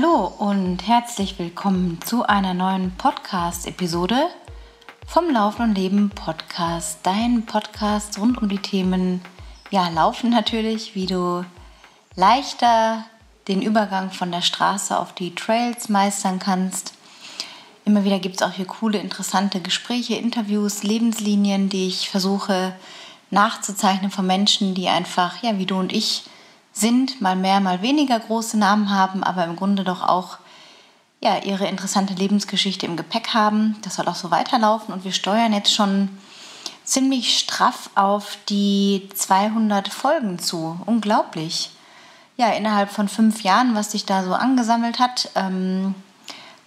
Hallo und herzlich willkommen zu einer neuen Podcast-Episode vom Laufen und Leben Podcast. Dein Podcast rund um die Themen, ja, Laufen natürlich, wie du leichter den Übergang von der Straße auf die Trails meistern kannst. Immer wieder gibt es auch hier coole, interessante Gespräche, Interviews, Lebenslinien, die ich versuche nachzuzeichnen von Menschen, die einfach, ja, wie du und ich, sind, mal mehr, mal weniger große Namen haben, aber im Grunde doch auch ja, ihre interessante Lebensgeschichte im Gepäck haben. Das soll auch so weiterlaufen und wir steuern jetzt schon ziemlich straff auf die 200 Folgen zu. Unglaublich. Ja, innerhalb von fünf Jahren, was sich da so angesammelt hat. Ähm,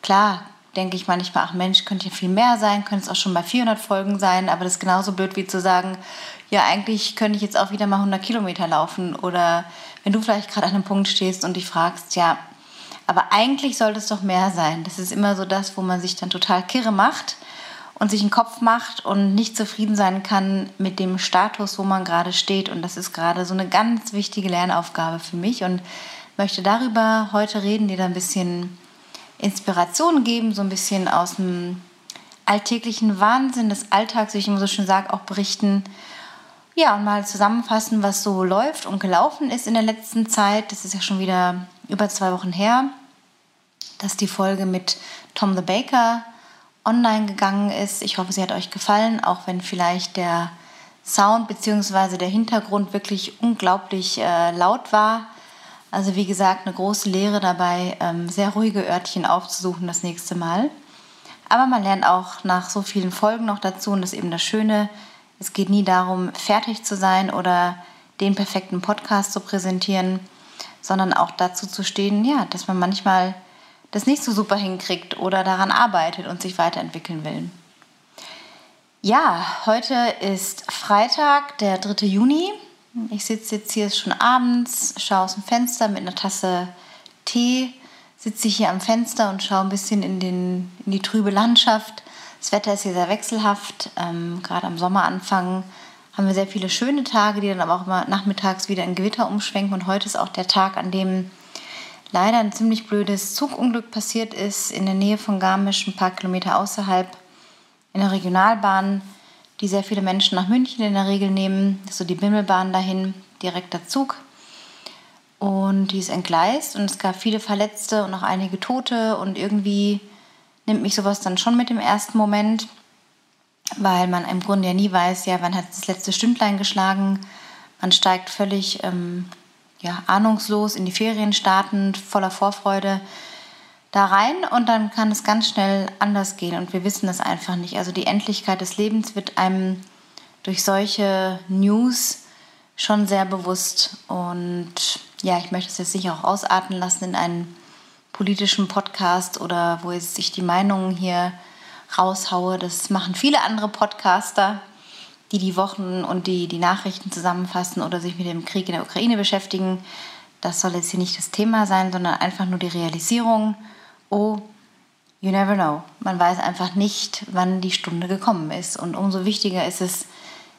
klar, denke ich manchmal, ach Mensch, könnte ja viel mehr sein, könnte es auch schon bei 400 Folgen sein, aber das ist genauso blöd wie zu sagen, ja, eigentlich könnte ich jetzt auch wieder mal 100 Kilometer laufen oder wenn du vielleicht gerade an einem Punkt stehst und dich fragst, ja, aber eigentlich sollte es doch mehr sein. Das ist immer so das, wo man sich dann total kirre macht und sich einen Kopf macht und nicht zufrieden sein kann mit dem Status, wo man gerade steht. Und das ist gerade so eine ganz wichtige Lernaufgabe für mich und möchte darüber heute reden, dir da ein bisschen Inspiration geben, so ein bisschen aus dem alltäglichen Wahnsinn des Alltags, wie ich immer so schön sage, auch berichten ja, und mal zusammenfassen, was so läuft und gelaufen ist in der letzten Zeit. Das ist ja schon wieder über zwei Wochen her, dass die Folge mit Tom the Baker online gegangen ist. Ich hoffe, sie hat euch gefallen, auch wenn vielleicht der Sound bzw. der Hintergrund wirklich unglaublich äh, laut war. Also wie gesagt, eine große Lehre dabei, ähm, sehr ruhige Örtchen aufzusuchen das nächste Mal. Aber man lernt auch nach so vielen Folgen noch dazu und das ist eben das Schöne, es geht nie darum, fertig zu sein oder den perfekten Podcast zu präsentieren, sondern auch dazu zu stehen, ja, dass man manchmal das nicht so super hinkriegt oder daran arbeitet und sich weiterentwickeln will. Ja, heute ist Freitag, der 3. Juni. Ich sitze jetzt hier schon abends, schaue aus dem Fenster mit einer Tasse Tee, sitze ich hier am Fenster und schaue ein bisschen in, den, in die trübe Landschaft das Wetter ist hier sehr wechselhaft. Ähm, Gerade am Sommeranfang haben wir sehr viele schöne Tage, die dann aber auch immer nachmittags wieder in Gewitter umschwenken. Und heute ist auch der Tag, an dem leider ein ziemlich blödes Zugunglück passiert ist in der Nähe von Garmisch, ein paar Kilometer außerhalb, in der Regionalbahn, die sehr viele Menschen nach München in der Regel nehmen. Das ist so die Bimmelbahn dahin, direkter Zug. Und die ist entgleist und es gab viele Verletzte und auch einige Tote und irgendwie nimmt mich sowas dann schon mit im ersten Moment, weil man im Grunde ja nie weiß, ja, wann hat das letzte Stündlein geschlagen. Man steigt völlig ähm, ja, ahnungslos in die Ferien startend, voller Vorfreude da rein und dann kann es ganz schnell anders gehen und wir wissen das einfach nicht. Also die Endlichkeit des Lebens wird einem durch solche News schon sehr bewusst und ja, ich möchte es jetzt nicht auch ausarten lassen in einen politischen Podcast oder wo ich die Meinungen hier raushaue. Das machen viele andere Podcaster, die die Wochen und die, die Nachrichten zusammenfassen oder sich mit dem Krieg in der Ukraine beschäftigen. Das soll jetzt hier nicht das Thema sein, sondern einfach nur die Realisierung, oh, you never know. Man weiß einfach nicht, wann die Stunde gekommen ist. Und umso wichtiger ist es,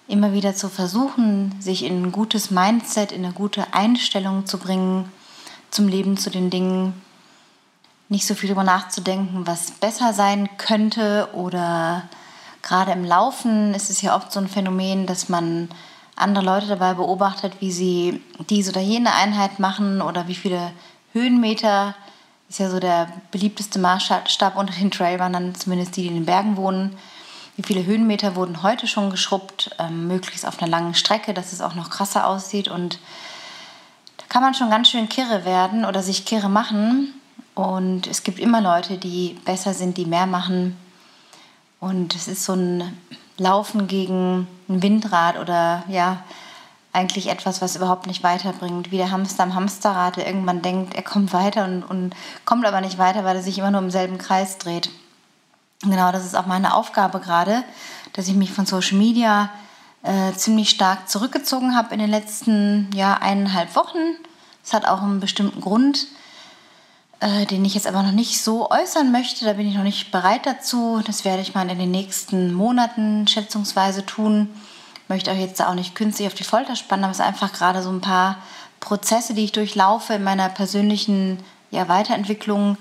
immer wieder zu versuchen, sich in ein gutes Mindset, in eine gute Einstellung zu bringen zum Leben, zu den Dingen, nicht so viel darüber nachzudenken, was besser sein könnte oder gerade im Laufen ist es ja oft so ein Phänomen, dass man andere Leute dabei beobachtet, wie sie diese oder jene Einheit machen oder wie viele Höhenmeter ist ja so der beliebteste Maßstab unter den Trailrunnern, zumindest die, die in den Bergen wohnen. Wie viele Höhenmeter wurden heute schon geschrubbt, ähm, möglichst auf einer langen Strecke, dass es auch noch krasser aussieht. Und da kann man schon ganz schön kirre werden oder sich kirre machen, und es gibt immer Leute, die besser sind, die mehr machen. Und es ist so ein Laufen gegen ein Windrad oder ja, eigentlich etwas, was überhaupt nicht weiterbringt. Wie der Hamster am Hamsterrad, der irgendwann denkt, er kommt weiter und, und kommt aber nicht weiter, weil er sich immer nur im selben Kreis dreht. Genau, das ist auch meine Aufgabe gerade, dass ich mich von Social Media äh, ziemlich stark zurückgezogen habe in den letzten ja, eineinhalb Wochen. Das hat auch einen bestimmten Grund äh, den ich jetzt aber noch nicht so äußern möchte. Da bin ich noch nicht bereit dazu. Das werde ich mal in den nächsten Monaten schätzungsweise tun. Möchte euch jetzt auch nicht künstlich auf die Folter spannen, aber es ist einfach gerade so ein paar Prozesse, die ich durchlaufe in meiner persönlichen ja, Weiterentwicklung,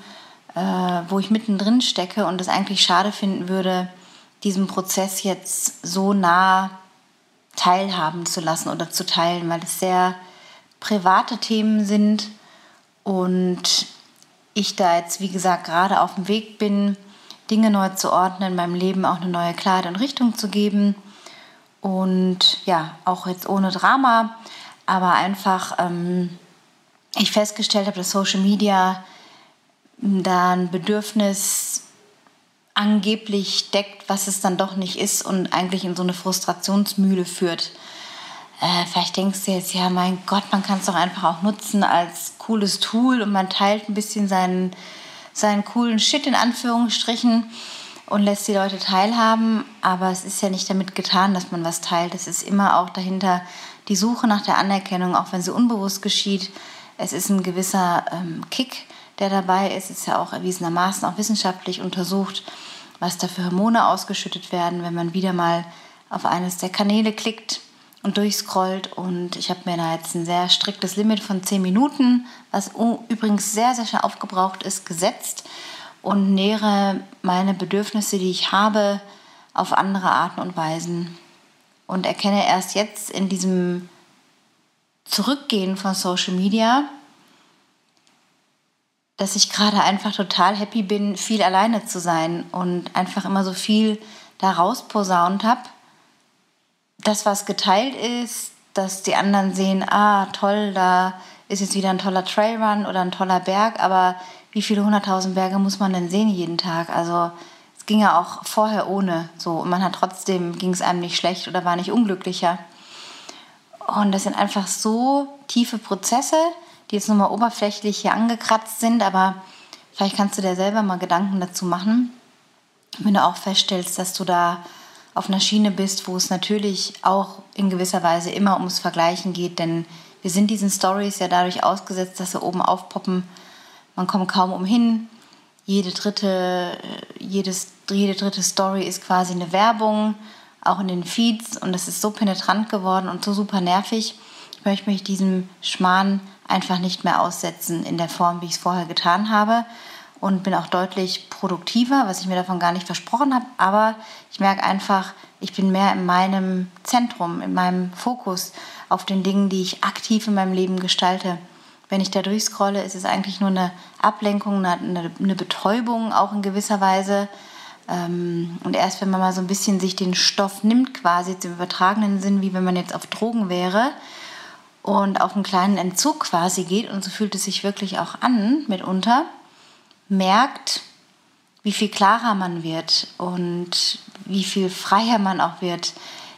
äh, wo ich mittendrin stecke und es eigentlich schade finden würde, diesen Prozess jetzt so nah teilhaben zu lassen oder zu teilen, weil es sehr private Themen sind und ich da jetzt, wie gesagt, gerade auf dem Weg bin, Dinge neu zu ordnen, meinem Leben auch eine neue Klarheit und Richtung zu geben. Und ja, auch jetzt ohne Drama, aber einfach ähm, ich festgestellt habe, dass Social Media da ein Bedürfnis angeblich deckt, was es dann doch nicht ist und eigentlich in so eine Frustrationsmühle führt. Äh, vielleicht denkst du jetzt, ja, mein Gott, man kann es doch einfach auch nutzen als cooles Tool und man teilt ein bisschen seinen, seinen coolen Shit in Anführungsstrichen und lässt die Leute teilhaben. Aber es ist ja nicht damit getan, dass man was teilt. Es ist immer auch dahinter die Suche nach der Anerkennung, auch wenn sie unbewusst geschieht. Es ist ein gewisser ähm, Kick, der dabei ist. Es ist ja auch erwiesenermaßen auch wissenschaftlich untersucht, was da für Hormone ausgeschüttet werden, wenn man wieder mal auf eines der Kanäle klickt und durchscrollt. Und ich habe mir da jetzt ein sehr striktes Limit von 10 Minuten, was übrigens sehr, sehr schnell aufgebraucht ist, gesetzt und nähere meine Bedürfnisse, die ich habe, auf andere Arten und Weisen. Und erkenne erst jetzt in diesem Zurückgehen von Social Media, dass ich gerade einfach total happy bin, viel alleine zu sein und einfach immer so viel da rausposaunt habe das, was geteilt ist, dass die anderen sehen, ah, toll, da ist jetzt wieder ein toller Trailrun oder ein toller Berg, aber wie viele hunderttausend Berge muss man denn sehen jeden Tag? Also es ging ja auch vorher ohne so und man hat trotzdem, ging es einem nicht schlecht oder war nicht unglücklicher. Und das sind einfach so tiefe Prozesse, die jetzt nochmal oberflächlich hier angekratzt sind, aber vielleicht kannst du dir selber mal Gedanken dazu machen, wenn du auch feststellst, dass du da auf einer Schiene bist, wo es natürlich auch in gewisser Weise immer ums Vergleichen geht, denn wir sind diesen Stories ja dadurch ausgesetzt, dass sie oben aufpoppen. Man kommt kaum umhin. Jede dritte, jedes, jede dritte Story ist quasi eine Werbung, auch in den Feeds. Und das ist so penetrant geworden und so super nervig. Ich möchte mich diesem Schmarrn einfach nicht mehr aussetzen in der Form, wie ich es vorher getan habe und bin auch deutlich produktiver, was ich mir davon gar nicht versprochen habe. Aber ich merke einfach, ich bin mehr in meinem Zentrum, in meinem Fokus auf den Dingen, die ich aktiv in meinem Leben gestalte. Wenn ich da durchscrolle, ist es eigentlich nur eine Ablenkung, eine, eine Betäubung auch in gewisser Weise. Ähm, und erst wenn man mal so ein bisschen sich den Stoff nimmt, quasi im übertragenen Sinn, wie wenn man jetzt auf Drogen wäre und auf einen kleinen Entzug quasi geht, und so fühlt es sich wirklich auch an mitunter, merkt, wie viel klarer man wird und wie viel freier man auch wird,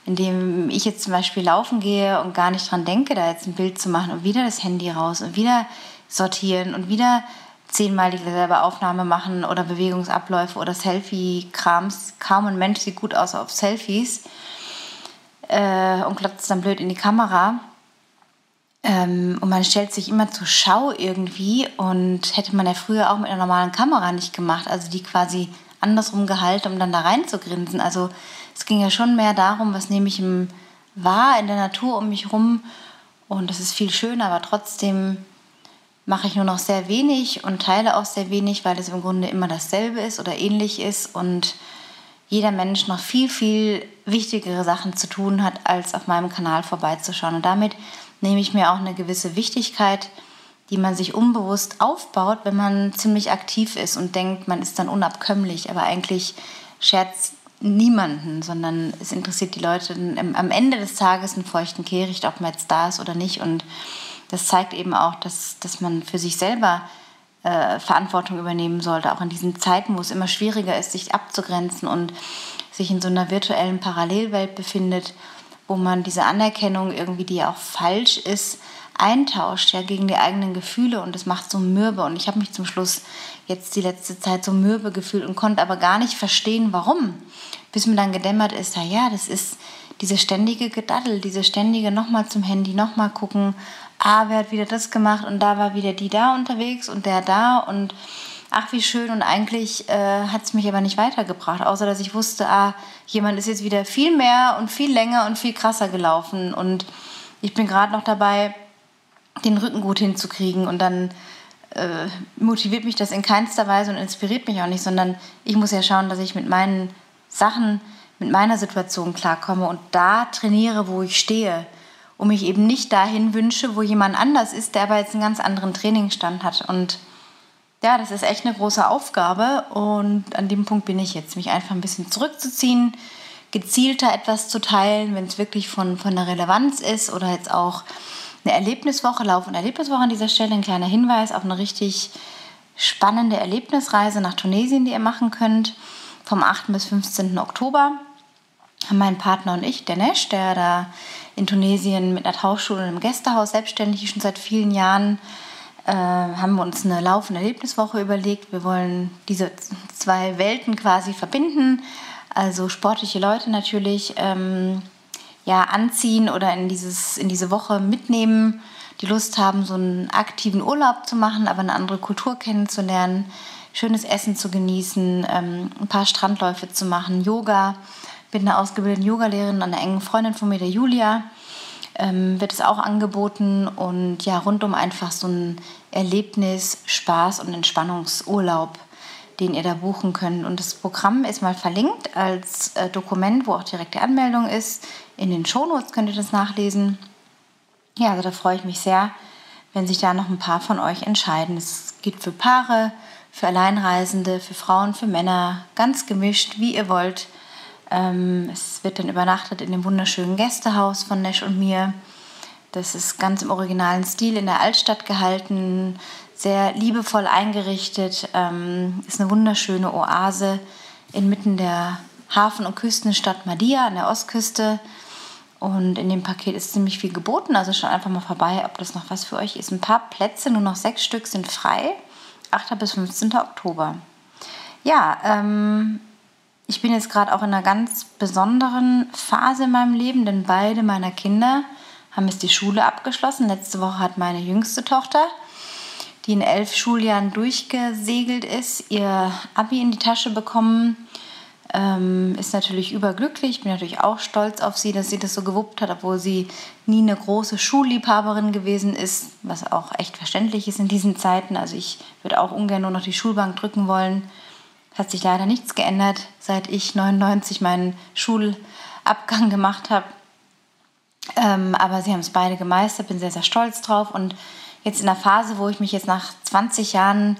indem ich jetzt zum Beispiel laufen gehe und gar nicht dran denke, da jetzt ein Bild zu machen und wieder das Handy raus und wieder sortieren und wieder zehnmal dieselbe Aufnahme machen oder Bewegungsabläufe oder Selfie-Krams. Kaum ein Mensch sieht gut aus auf Selfies äh, und klopft es dann blöd in die Kamera. Ähm, und man stellt sich immer zur Schau irgendwie und hätte man ja früher auch mit einer normalen Kamera nicht gemacht, also die quasi andersrum gehalten, um dann da rein zu grinsen. Also es ging ja schon mehr darum, was nehme ich im wahr in der Natur um mich rum und das ist viel schöner, aber trotzdem mache ich nur noch sehr wenig und teile auch sehr wenig, weil es im Grunde immer dasselbe ist oder ähnlich ist und jeder Mensch noch viel, viel wichtigere Sachen zu tun hat, als auf meinem Kanal vorbeizuschauen. Und damit nehme ich mir auch eine gewisse Wichtigkeit, die man sich unbewusst aufbaut, wenn man ziemlich aktiv ist und denkt, man ist dann unabkömmlich. Aber eigentlich scherzt niemanden, sondern es interessiert die Leute am Ende des Tages einen feuchten Kehricht, ob man jetzt da ist oder nicht. Und das zeigt eben auch, dass, dass man für sich selber äh, Verantwortung übernehmen sollte, auch in diesen Zeiten, wo es immer schwieriger ist, sich abzugrenzen und sich in so einer virtuellen Parallelwelt befindet wo man diese Anerkennung irgendwie, die ja auch falsch ist, eintauscht, ja, gegen die eigenen Gefühle und das macht so mürbe. Und ich habe mich zum Schluss jetzt die letzte Zeit so mürbe gefühlt und konnte aber gar nicht verstehen, warum. Bis mir dann gedämmert ist, ja, das ist diese ständige Gedaddel, diese ständige nochmal zum Handy, nochmal gucken, ah, wer hat wieder das gemacht? Und da war wieder die da unterwegs und der da. Und ach wie schön. Und eigentlich äh, hat es mich aber nicht weitergebracht, außer dass ich wusste, ah, jemand ist jetzt wieder viel mehr und viel länger und viel krasser gelaufen. Und ich bin gerade noch dabei, den Rücken gut hinzukriegen und dann äh, motiviert mich das in keinster Weise und inspiriert mich auch nicht, sondern ich muss ja schauen, dass ich mit meinen Sachen, mit meiner Situation klarkomme und da trainiere, wo ich stehe und mich eben nicht dahin wünsche, wo jemand anders ist, der aber jetzt einen ganz anderen Trainingsstand hat. Und ja, das ist echt eine große Aufgabe und an dem Punkt bin ich jetzt, mich einfach ein bisschen zurückzuziehen, gezielter etwas zu teilen, wenn es wirklich von, von der Relevanz ist oder jetzt auch eine Erlebniswoche, Lauf- und Erlebniswoche an dieser Stelle, ein kleiner Hinweis auf eine richtig spannende Erlebnisreise nach Tunesien, die ihr machen könnt, vom 8. bis 15. Oktober. Haben mein Partner und ich, der Nesch, der da in Tunesien mit einer Tauchschule und einem Gästehaus selbstständig ist, schon seit vielen Jahren, äh, haben wir uns eine Lauf- und Erlebniswoche überlegt. Wir wollen diese zwei Welten quasi verbinden, also sportliche Leute natürlich. Ähm, ja, anziehen oder in, dieses, in diese Woche mitnehmen, die Lust haben, so einen aktiven Urlaub zu machen, aber eine andere Kultur kennenzulernen, schönes Essen zu genießen, ähm, ein paar Strandläufe zu machen, Yoga. Bin eine ausgebildete Yogalehrerin, eine enge Freundin von mir, der Julia, ähm, wird es auch angeboten und ja, rundum einfach so ein Erlebnis, Spaß und Entspannungsurlaub den ihr da buchen könnt. Und das Programm ist mal verlinkt als äh, Dokument, wo auch direkt die Anmeldung ist. In den Shownotes könnt ihr das nachlesen. Ja, also da freue ich mich sehr, wenn sich da noch ein paar von euch entscheiden. Es gibt für Paare, für Alleinreisende, für Frauen, für Männer, ganz gemischt, wie ihr wollt. Ähm, es wird dann übernachtet in dem wunderschönen Gästehaus von Nesch und mir. Das ist ganz im originalen Stil in der Altstadt gehalten sehr liebevoll eingerichtet, ähm, ist eine wunderschöne Oase inmitten der Hafen- und Küstenstadt Madia an der Ostküste. Und in dem Paket ist ziemlich viel geboten, also schaut einfach mal vorbei, ob das noch was für euch ist. Ein paar Plätze, nur noch sechs Stück sind frei, 8. bis 15. Oktober. Ja, ähm, ich bin jetzt gerade auch in einer ganz besonderen Phase in meinem Leben, denn beide meiner Kinder haben jetzt die Schule abgeschlossen. Letzte Woche hat meine jüngste Tochter die in elf Schuljahren durchgesegelt ist, ihr Abi in die Tasche bekommen. Ähm, ist natürlich überglücklich, bin natürlich auch stolz auf sie, dass sie das so gewuppt hat, obwohl sie nie eine große Schulliebhaberin gewesen ist, was auch echt verständlich ist in diesen Zeiten. Also ich würde auch ungern nur noch die Schulbank drücken wollen. Hat sich leider nichts geändert, seit ich 99 meinen Schulabgang gemacht habe. Ähm, aber sie haben es beide gemeistert, bin sehr, sehr stolz drauf und jetzt in der Phase, wo ich mich jetzt nach 20 Jahren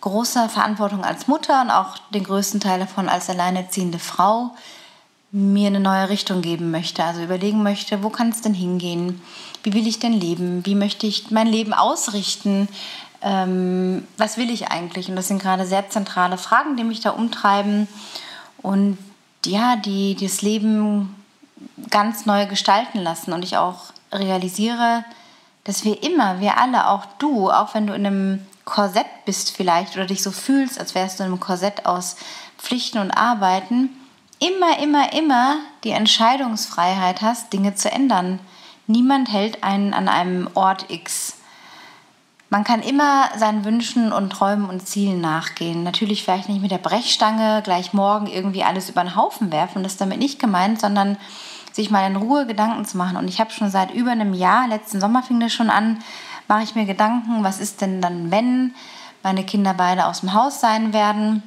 großer Verantwortung als Mutter und auch den größten Teil davon als alleinerziehende Frau mir eine neue Richtung geben möchte. Also überlegen möchte, wo kann es denn hingehen? Wie will ich denn leben? Wie möchte ich mein Leben ausrichten? Ähm, was will ich eigentlich? Und das sind gerade sehr zentrale Fragen, die mich da umtreiben und ja, die, die das Leben ganz neu gestalten lassen. Und ich auch realisiere, dass wir immer, wir alle, auch du, auch wenn du in einem Korsett bist vielleicht oder dich so fühlst, als wärst du in einem Korsett aus Pflichten und Arbeiten, immer, immer, immer die Entscheidungsfreiheit hast, Dinge zu ändern. Niemand hält einen an einem Ort X. Man kann immer seinen Wünschen und Träumen und Zielen nachgehen. Natürlich vielleicht nicht mit der Brechstange gleich morgen irgendwie alles über den Haufen werfen, das ist damit nicht gemeint, sondern sich mal in Ruhe Gedanken zu machen. Und ich habe schon seit über einem Jahr, letzten Sommer fing das schon an, mache ich mir Gedanken, was ist denn dann, wenn meine Kinder beide aus dem Haus sein werden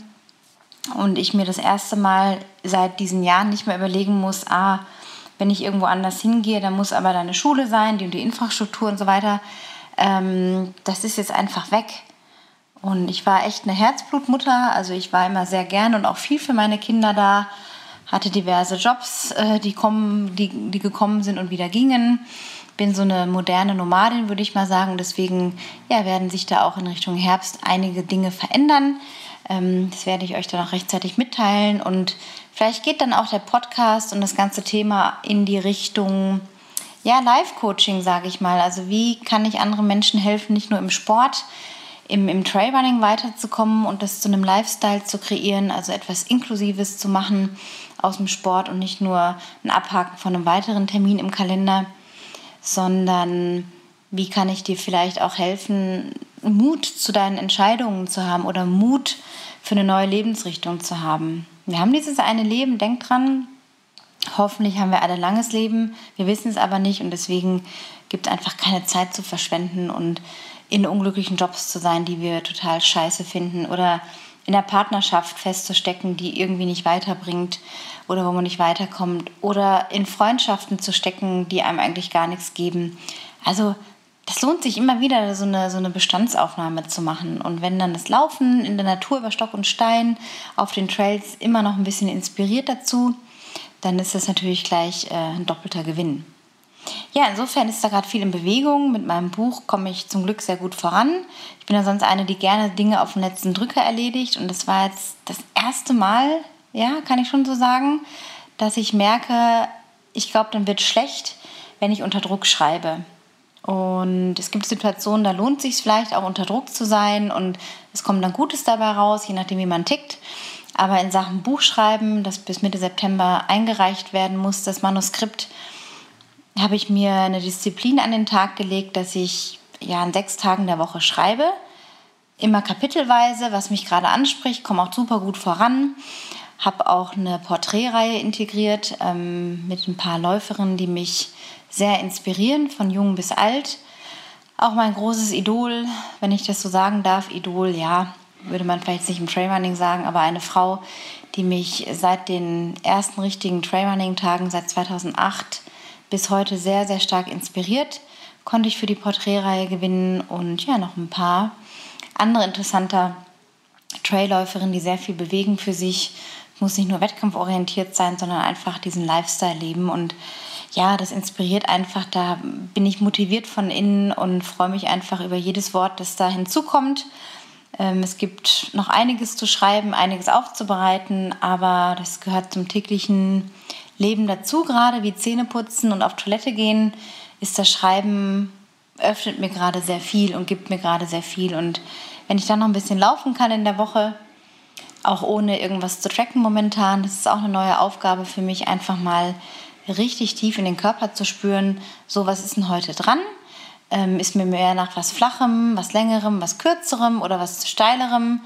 und ich mir das erste Mal seit diesen Jahren nicht mehr überlegen muss, ah, wenn ich irgendwo anders hingehe, dann muss aber deine Schule sein, die und die Infrastruktur und so weiter. Ähm, das ist jetzt einfach weg. Und ich war echt eine Herzblutmutter, also ich war immer sehr gern und auch viel für meine Kinder da hatte diverse Jobs, äh, die, kommen, die, die gekommen sind und wieder gingen. Bin so eine moderne Nomadin, würde ich mal sagen. Deswegen ja, werden sich da auch in Richtung Herbst einige Dinge verändern. Ähm, das werde ich euch dann auch rechtzeitig mitteilen. Und vielleicht geht dann auch der Podcast und das ganze Thema in die Richtung ja, Live-Coaching, sage ich mal. Also wie kann ich anderen Menschen helfen, nicht nur im Sport, im, im Trailrunning weiterzukommen und das zu einem Lifestyle zu kreieren, also etwas Inklusives zu machen aus dem Sport und nicht nur ein Abhaken von einem weiteren Termin im Kalender, sondern wie kann ich dir vielleicht auch helfen, Mut zu deinen Entscheidungen zu haben oder Mut für eine neue Lebensrichtung zu haben. Wir haben dieses eine Leben, denk dran, hoffentlich haben wir alle langes Leben, wir wissen es aber nicht und deswegen gibt es einfach keine Zeit zu verschwenden und in unglücklichen Jobs zu sein, die wir total scheiße finden oder in der Partnerschaft festzustecken, die irgendwie nicht weiterbringt oder wo man nicht weiterkommt oder in Freundschaften zu stecken, die einem eigentlich gar nichts geben. Also das lohnt sich immer wieder, so eine, so eine Bestandsaufnahme zu machen. Und wenn dann das Laufen in der Natur über Stock und Stein auf den Trails immer noch ein bisschen inspiriert dazu, dann ist das natürlich gleich äh, ein doppelter Gewinn. Ja, insofern ist da gerade viel in Bewegung. Mit meinem Buch komme ich zum Glück sehr gut voran. Ich bin ja sonst eine, die gerne Dinge auf den letzten Drücker erledigt. Und das war jetzt das erste Mal, ja, kann ich schon so sagen, dass ich merke, ich glaube, dann wird schlecht, wenn ich unter Druck schreibe. Und es gibt Situationen, da lohnt es sich vielleicht auch unter Druck zu sein und es kommt dann Gutes dabei raus, je nachdem, wie man tickt. Aber in Sachen Buchschreiben, das bis Mitte September eingereicht werden muss, das Manuskript, habe ich mir eine Disziplin an den Tag gelegt, dass ich ja an sechs Tagen der Woche schreibe. Immer kapitelweise, was mich gerade anspricht, komme auch super gut voran. Habe auch eine Porträtreihe integriert ähm, mit ein paar Läuferinnen, die mich sehr inspirieren, von jung bis alt. Auch mein großes Idol, wenn ich das so sagen darf, Idol, ja, würde man vielleicht nicht im Trailrunning sagen, aber eine Frau, die mich seit den ersten richtigen Trailrunning-Tagen, seit 2008 bis heute sehr, sehr stark inspiriert, konnte ich für die Porträtreihe gewinnen und ja, noch ein paar andere interessante Trailläuferinnen, die sehr viel bewegen für sich. Muss nicht nur wettkampforientiert sein, sondern einfach diesen Lifestyle leben und ja, das inspiriert einfach. Da bin ich motiviert von innen und freue mich einfach über jedes Wort, das da hinzukommt. Ähm, es gibt noch einiges zu schreiben, einiges aufzubereiten, aber das gehört zum täglichen Leben dazu, gerade wie Zähne putzen und auf Toilette gehen, ist das Schreiben, öffnet mir gerade sehr viel und gibt mir gerade sehr viel. Und wenn ich dann noch ein bisschen laufen kann in der Woche, auch ohne irgendwas zu tracken momentan, das ist auch eine neue Aufgabe für mich, einfach mal richtig tief in den Körper zu spüren, so was ist denn heute dran? Ähm, ist mir mehr nach was Flachem, was Längerem, was Kürzerem oder was Steilerem?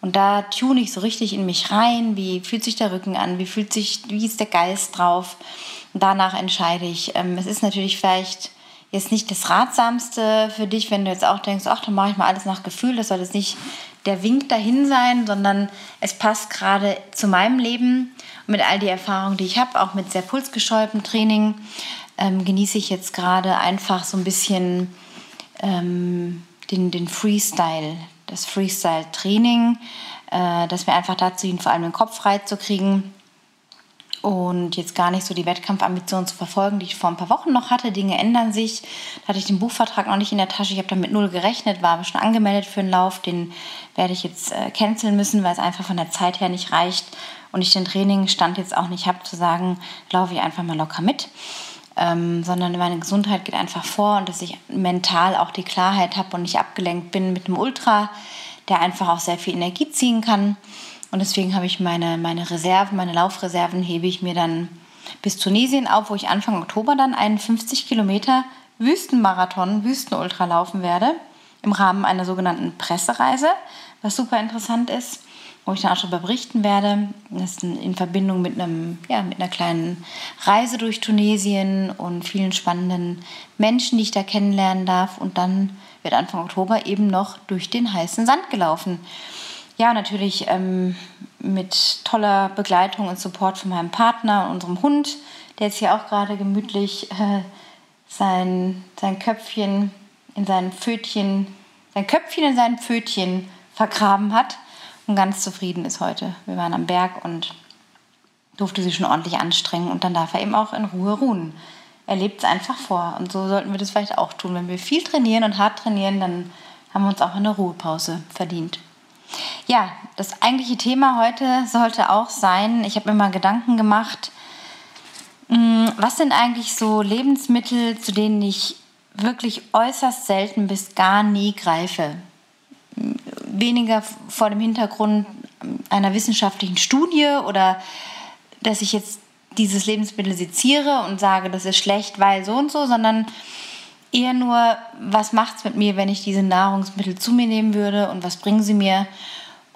Und da tune ich so richtig in mich rein, wie fühlt sich der Rücken an, wie fühlt sich, wie ist der Geist drauf. Und danach entscheide ich. Ähm, es ist natürlich vielleicht jetzt nicht das Ratsamste für dich, wenn du jetzt auch denkst, ach, dann mache ich mal alles nach Gefühl. Das soll jetzt nicht der Wink dahin sein, sondern es passt gerade zu meinem Leben und mit all die Erfahrungen, die ich habe, auch mit sehr pulsgeschäubtem Training, ähm, genieße ich jetzt gerade einfach so ein bisschen ähm, den, den Freestyle, das Freestyle-Training, äh, das mir einfach dazu dient, vor allem den Kopf frei zu kriegen und jetzt gar nicht so die Wettkampfambitionen zu verfolgen, die ich vor ein paar Wochen noch hatte. Dinge ändern sich. Da hatte ich den Buchvertrag noch nicht in der Tasche. Ich habe damit null gerechnet, war aber schon angemeldet für einen Lauf. Den werde ich jetzt äh, canceln müssen, weil es einfach von der Zeit her nicht reicht und ich den Trainingsstand jetzt auch nicht habe, zu sagen, laufe ich einfach mal locker mit. Ähm, sondern meine Gesundheit geht einfach vor und dass ich mental auch die Klarheit habe und nicht abgelenkt bin mit einem Ultra, der einfach auch sehr viel Energie ziehen kann. Und deswegen habe ich meine, meine Reserven, meine Laufreserven hebe ich mir dann bis Tunesien auf, wo ich Anfang Oktober dann einen 50 Kilometer Wüstenmarathon, Wüstenultra laufen werde, im Rahmen einer sogenannten Pressereise, was super interessant ist, wo ich dann auch darüber berichten werde. Das ist in Verbindung mit, einem, ja, mit einer kleinen Reise durch Tunesien und vielen spannenden Menschen, die ich da kennenlernen darf. Und dann wird Anfang Oktober eben noch durch den heißen Sand gelaufen ja, natürlich ähm, mit toller Begleitung und Support von meinem Partner und unserem Hund, der jetzt hier auch gerade gemütlich äh, sein, sein Köpfchen in seinem Pfötchen, sein Köpfchen in seinem Pfötchen vergraben hat und ganz zufrieden ist heute. Wir waren am Berg und durfte sich schon ordentlich anstrengen und dann darf er eben auch in Ruhe ruhen. Er lebt es einfach vor und so sollten wir das vielleicht auch tun. Wenn wir viel trainieren und hart trainieren, dann haben wir uns auch eine Ruhepause verdient. Ja, das eigentliche Thema heute sollte auch sein, ich habe mir mal Gedanken gemacht, mm, was sind eigentlich so Lebensmittel, zu denen ich wirklich äußerst selten bis gar nie greife? Weniger vor dem Hintergrund einer wissenschaftlichen Studie oder dass ich jetzt dieses Lebensmittel seziere und sage, das ist schlecht, weil so und so, sondern eher nur, was macht es mit mir, wenn ich diese Nahrungsmittel zu mir nehmen würde und was bringen sie mir?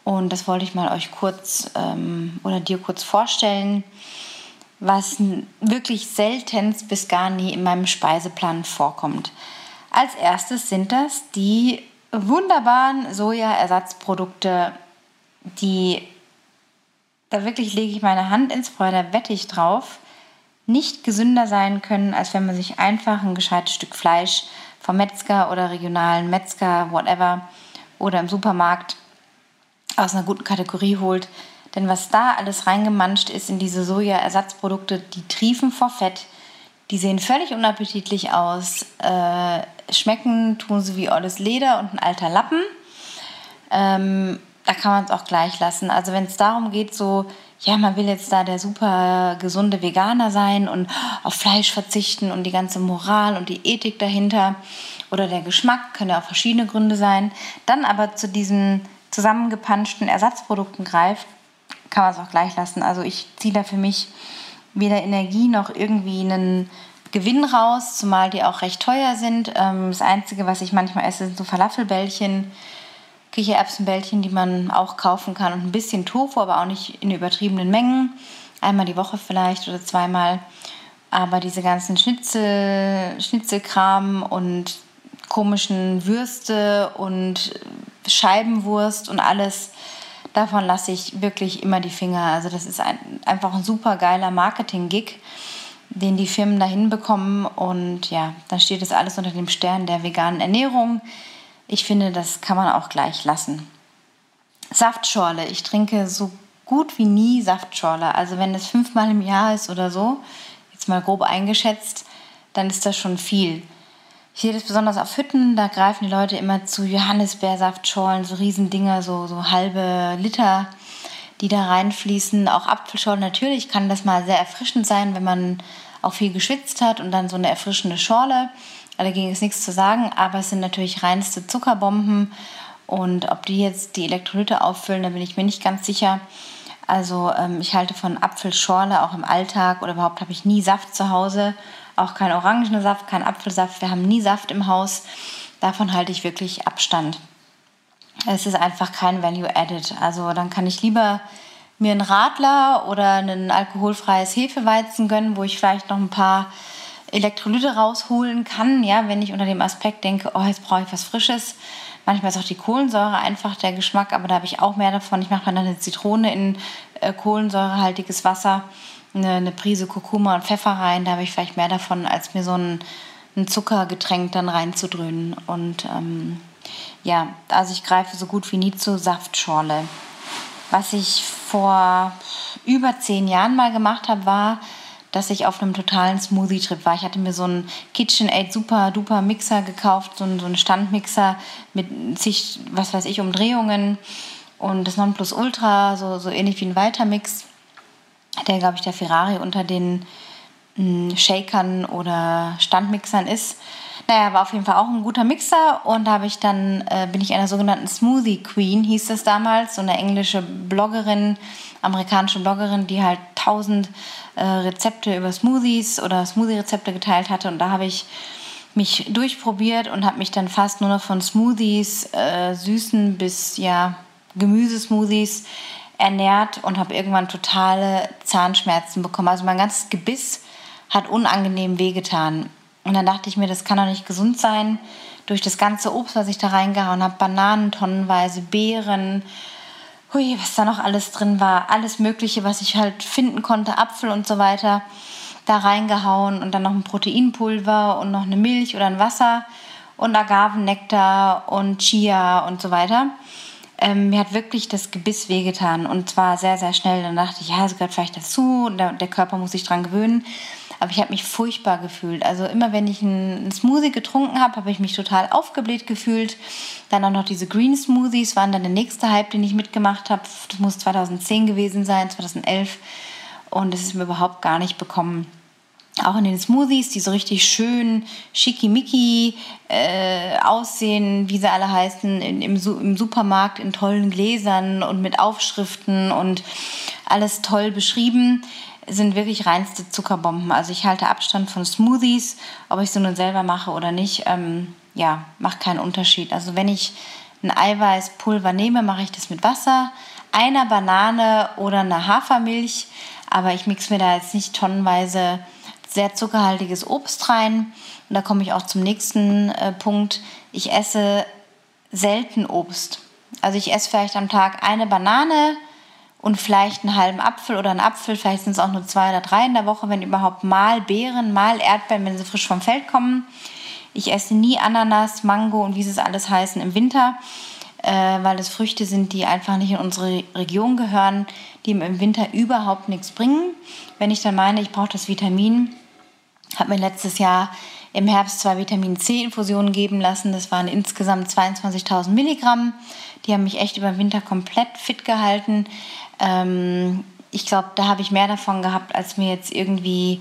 Und das wollte ich mal euch kurz ähm, oder dir kurz vorstellen, was wirklich selten bis gar nie in meinem Speiseplan vorkommt. Als erstes sind das die wunderbaren Sojaersatzprodukte, die da wirklich lege ich meine Hand ins Feuer, da wette ich drauf, nicht gesünder sein können, als wenn man sich einfach ein gescheites Stück Fleisch vom Metzger oder regionalen Metzger, whatever, oder im Supermarkt aus einer guten Kategorie holt. Denn was da alles reingemanscht ist in diese Sojaersatzprodukte, die triefen vor Fett, die sehen völlig unappetitlich aus, äh, schmecken, tun sie wie alles Leder und ein alter Lappen. Ähm, da kann man es auch gleich lassen. Also wenn es darum geht, so, ja, man will jetzt da der super gesunde Veganer sein und auf Fleisch verzichten und die ganze Moral und die Ethik dahinter oder der Geschmack, können ja auch verschiedene Gründe sein, dann aber zu diesen zusammengepanschten Ersatzprodukten greift, kann man es auch gleich lassen. Also ich ziehe da für mich weder Energie noch irgendwie einen Gewinn raus, zumal die auch recht teuer sind. Ähm, das Einzige, was ich manchmal esse, sind so Falafelbällchen Kichererbsenbällchen, die man auch kaufen kann und ein bisschen Tofu, aber auch nicht in übertriebenen Mengen. Einmal die Woche vielleicht oder zweimal. Aber diese ganzen Schnitzel, Schnitzelkram und komischen Würste und Scheibenwurst und alles, davon lasse ich wirklich immer die Finger. Also das ist ein, einfach ein super geiler Marketing-Gig, den die Firmen da hinbekommen. Und ja, dann steht das alles unter dem Stern der veganen Ernährung ich finde, das kann man auch gleich lassen. Saftschorle. Ich trinke so gut wie nie Saftschorle. Also wenn es fünfmal im Jahr ist oder so, jetzt mal grob eingeschätzt, dann ist das schon viel. Ich sehe das besonders auf Hütten, da greifen die Leute immer zu Johannisbeersaftschorlen, so Riesendinger, so, so halbe Liter, die da reinfließen. Auch Apfelschorle natürlich kann das mal sehr erfrischend sein, wenn man auch viel geschwitzt hat und dann so eine erfrischende Schorle. Dagegen ist nichts zu sagen, aber es sind natürlich reinste Zuckerbomben. Und ob die jetzt die Elektrolyte auffüllen, da bin ich mir nicht ganz sicher. Also ähm, ich halte von Apfelschorle auch im Alltag oder überhaupt habe ich nie Saft zu Hause. Auch kein Orangensaft, kein Apfelsaft. Wir haben nie Saft im Haus. Davon halte ich wirklich Abstand. Es ist einfach kein Value Added. Also dann kann ich lieber mir einen Radler oder ein alkoholfreies Hefeweizen gönnen, wo ich vielleicht noch ein paar Elektrolyte rausholen kann, ja, wenn ich unter dem Aspekt denke, oh, jetzt brauche ich was Frisches. Manchmal ist auch die Kohlensäure einfach der Geschmack, aber da habe ich auch mehr davon. Ich mache dann eine Zitrone in äh, kohlensäurehaltiges Wasser, eine, eine, Prise Kurkuma und Pfeffer rein. Da habe ich vielleicht mehr davon, als mir so ein, ein Zuckergetränk dann reinzudröhnen. Und ähm, ja, also ich greife so gut wie nie zur Saftschorle. Was ich vor über zehn Jahren mal gemacht habe, war, dass ich auf einem totalen Smoothie-Trip war. Ich hatte mir so einen KitchenAid super duper Mixer gekauft, so einen, so einen Standmixer mit sich, was weiß ich, Umdrehungen und das Nonplusultra, so, so ähnlich wie ein Vitamix, der, glaube ich, der Ferrari unter den mh, hm, Shakern oder Standmixern ist. Naja, war auf jeden Fall auch ein guter Mixer und habe ich dann, äh, bin ich einer sogenannten Smoothie Queen, hieß das damals, so eine englische Bloggerin, amerikanische Bloggerin, die halt tausend äh, Rezepte über Smoothies oder Smoothie-Rezepte geteilt hatte. Und da habe ich mich durchprobiert und habe mich dann fast nur noch von Smoothies, äh, süßen bis ja Gemüsesmoothies ernährt und habe irgendwann totale Zahnschmerzen bekommen. Also mein ganzes Gebiss hat unangenehm wehgetan. Und dann dachte ich mir, das kann doch nicht gesund sein. Durch das ganze Obst, was ich da reingehauen habe, Bananen tonnenweise, Beeren, hui, was da noch alles drin war, alles Mögliche, was ich halt finden konnte, Apfel und so weiter, da reingehauen und dann noch ein Proteinpulver und noch eine Milch oder ein Wasser und Agavennektar und Chia und so weiter. Ähm, mir hat wirklich das Gebiss wehgetan und zwar sehr, sehr schnell. Dann dachte ich, ja, es gehört vielleicht dazu, der, der Körper muss sich dran gewöhnen. Aber ich habe mich furchtbar gefühlt. Also immer wenn ich einen Smoothie getrunken habe, habe ich mich total aufgebläht gefühlt. Dann auch noch diese Green Smoothies waren dann der nächste Hype, den ich mitgemacht habe. Das muss 2010 gewesen sein, 2011. Und das ist mir überhaupt gar nicht bekommen auch in den Smoothies, die so richtig schön schickimicki äh, aussehen, wie sie alle heißen, in, im, im, Supermarkt in tollen Gläsern und mit Aufschriften und alles toll beschrieben sind wirklich reinste Zuckerbomben. Also ich halte Abstand von Smoothies, ob ich sie nun selber mache oder nicht, ähm, ja, macht keinen Unterschied. Also wenn ich ein Eiweißpulver nehme, mache ich das mit Wasser, einer Banane oder einer Hafermilch, aber ich mixe mir da jetzt nicht tonnenweise sehr zuckerhaltiges Obst rein. Und da komme ich auch zum nächsten äh, Punkt. Ich esse selten Obst. Also ich esse vielleicht am Tag eine Banane und vielleicht einen halben Apfel oder einen Apfel. Vielleicht sind es auch nur zwei oder drei in der Woche, wenn überhaupt mal Beeren, mal Erdbeeren, wenn sie frisch vom Feld kommen. Ich esse nie Ananas, Mango und wie sie es alles heißen im Winter, äh, weil das Früchte sind, die einfach nicht in unsere Region gehören, die im Winter überhaupt nichts bringen. Wenn ich dann meine, ich brauche das Vitamin, habe mir letztes Jahr im Herbst zwei Vitamin C-Infusionen geben lassen. Das waren insgesamt 22.000 Milligramm. Die haben mich echt über den Winter komplett fit gehalten. Ähm, ich glaube, da habe ich mehr davon gehabt, als mir jetzt irgendwie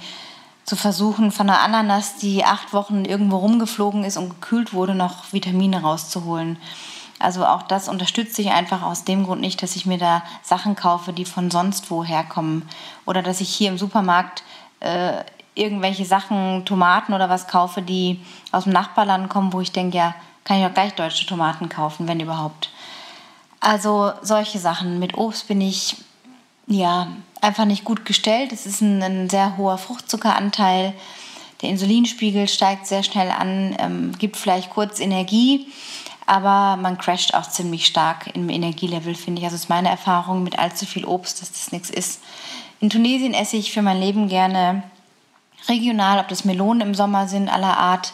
zu versuchen, von einer Ananas, die acht Wochen irgendwo rumgeflogen ist und gekühlt wurde, noch Vitamine rauszuholen. Also auch das unterstütze ich einfach aus dem Grund nicht, dass ich mir da Sachen kaufe, die von sonst woher kommen. Oder dass ich hier im Supermarkt äh, irgendwelche Sachen, Tomaten oder was kaufe, die aus dem Nachbarland kommen, wo ich denke, ja, kann ich auch gleich deutsche Tomaten kaufen, wenn überhaupt. Also solche Sachen. Mit Obst bin ich ja einfach nicht gut gestellt. Es ist ein, ein sehr hoher Fruchtzuckeranteil. Der Insulinspiegel steigt sehr schnell an, ähm, gibt vielleicht kurz Energie, aber man crasht auch ziemlich stark im Energielevel, finde ich. Also ist meine Erfahrung mit allzu viel Obst, dass das nichts ist. In Tunesien esse ich für mein Leben gerne regional, ob das Melonen im Sommer sind, aller Art.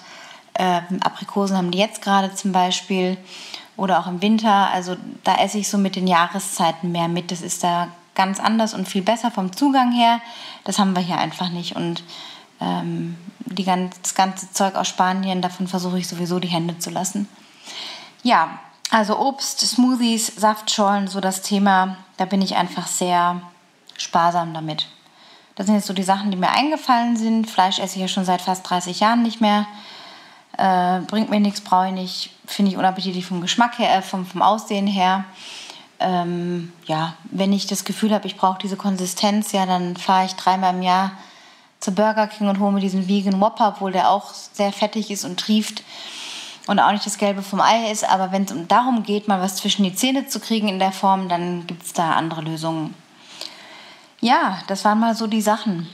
Äh, Aprikosen haben die jetzt gerade zum Beispiel oder auch im Winter. Also da esse ich so mit den Jahreszeiten mehr mit. Das ist da ganz anders und viel besser vom Zugang her. Das haben wir hier einfach nicht. Und ähm, die ganz, das ganze Zeug aus Spanien, davon versuche ich sowieso die Hände zu lassen. Ja, also Obst, Smoothies, Saftschollen, so das Thema, da bin ich einfach sehr sparsam damit. Das sind jetzt so die Sachen, die mir eingefallen sind. Fleisch esse ich ja schon seit fast 30 Jahren nicht mehr. Äh, bringt mir nichts, brauche ich nicht. Finde ich unappetitlich vom Geschmack her, äh, vom, vom Aussehen her. Ähm, ja, wenn ich das Gefühl habe, ich brauche diese Konsistenz, ja, dann fahre ich dreimal im Jahr zu Burger King und hole mir diesen Vegan Whopper, obwohl der auch sehr fettig ist und trieft und auch nicht das Gelbe vom Ei ist. Aber wenn es darum geht, mal was zwischen die Zähne zu kriegen in der Form, dann gibt es da andere Lösungen ja, das waren mal so die Sachen.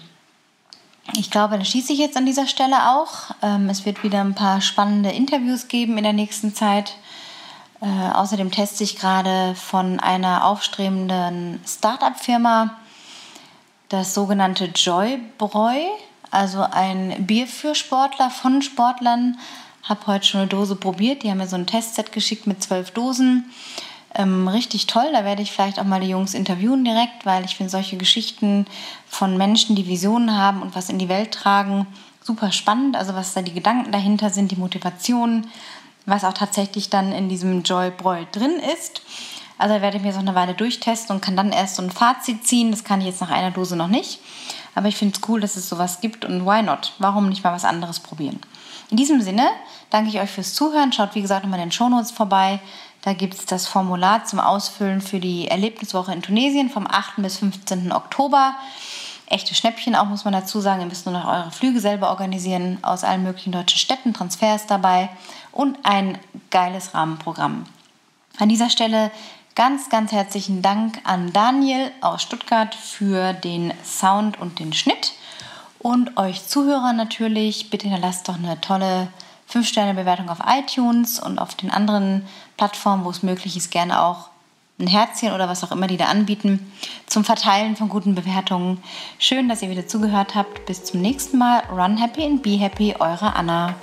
Ich glaube, dann schließe ich jetzt an dieser Stelle auch. Ähm, es wird wieder ein paar spannende Interviews geben in der nächsten Zeit. Äh, außerdem teste ich gerade von einer aufstrebenden Start-up-Firma das sogenannte Joy Bräu, also ein Bier für Sportler von Sportlern. Habe heute schon eine Dose probiert. Die haben mir so ein Testset geschickt mit zwölf Dosen ähm, richtig toll. Da werde ich vielleicht auch mal die Jungs interviewen direkt, weil ich finde solche Geschichten von Menschen, die Visionen haben und was in die Welt tragen, super spannend. Also was da die Gedanken dahinter sind, die Motivation, was auch tatsächlich dann in diesem Joy Broil drin ist. Also da werde ich mir so eine Weile durchtesten und kann dann erst so ein Fazit ziehen. Das kann ich jetzt nach einer Dose noch nicht. Aber ich finde es cool, dass es sowas gibt und why not? Warum nicht mal was anderes probieren? In diesem Sinne danke ich euch fürs Zuhören. Schaut wie gesagt nochmal in den Shownotes vorbei. Da gibt es das Formular zum Ausfüllen für die Erlebniswoche in Tunesien vom 8. bis 15. Oktober. Echte Schnäppchen auch, muss man dazu sagen. Ihr müsst nur noch eure Flüge selber organisieren. Aus allen möglichen deutschen Städten, Transfers dabei und ein geiles Rahmenprogramm. An dieser Stelle ganz, ganz herzlichen Dank an Daniel aus Stuttgart für den Sound und den Schnitt. Und euch Zuhörer natürlich, bitte hinterlasst doch eine tolle 5-Sterne-Bewertung auf iTunes und auf den anderen Plattformen, wo es möglich ist, gerne auch ein Herzchen oder was auch immer die da anbieten, zum Verteilen von guten Bewertungen. Schön, dass ihr wieder zugehört habt. Bis zum nächsten Mal. Run happy and be happy, eure Anna.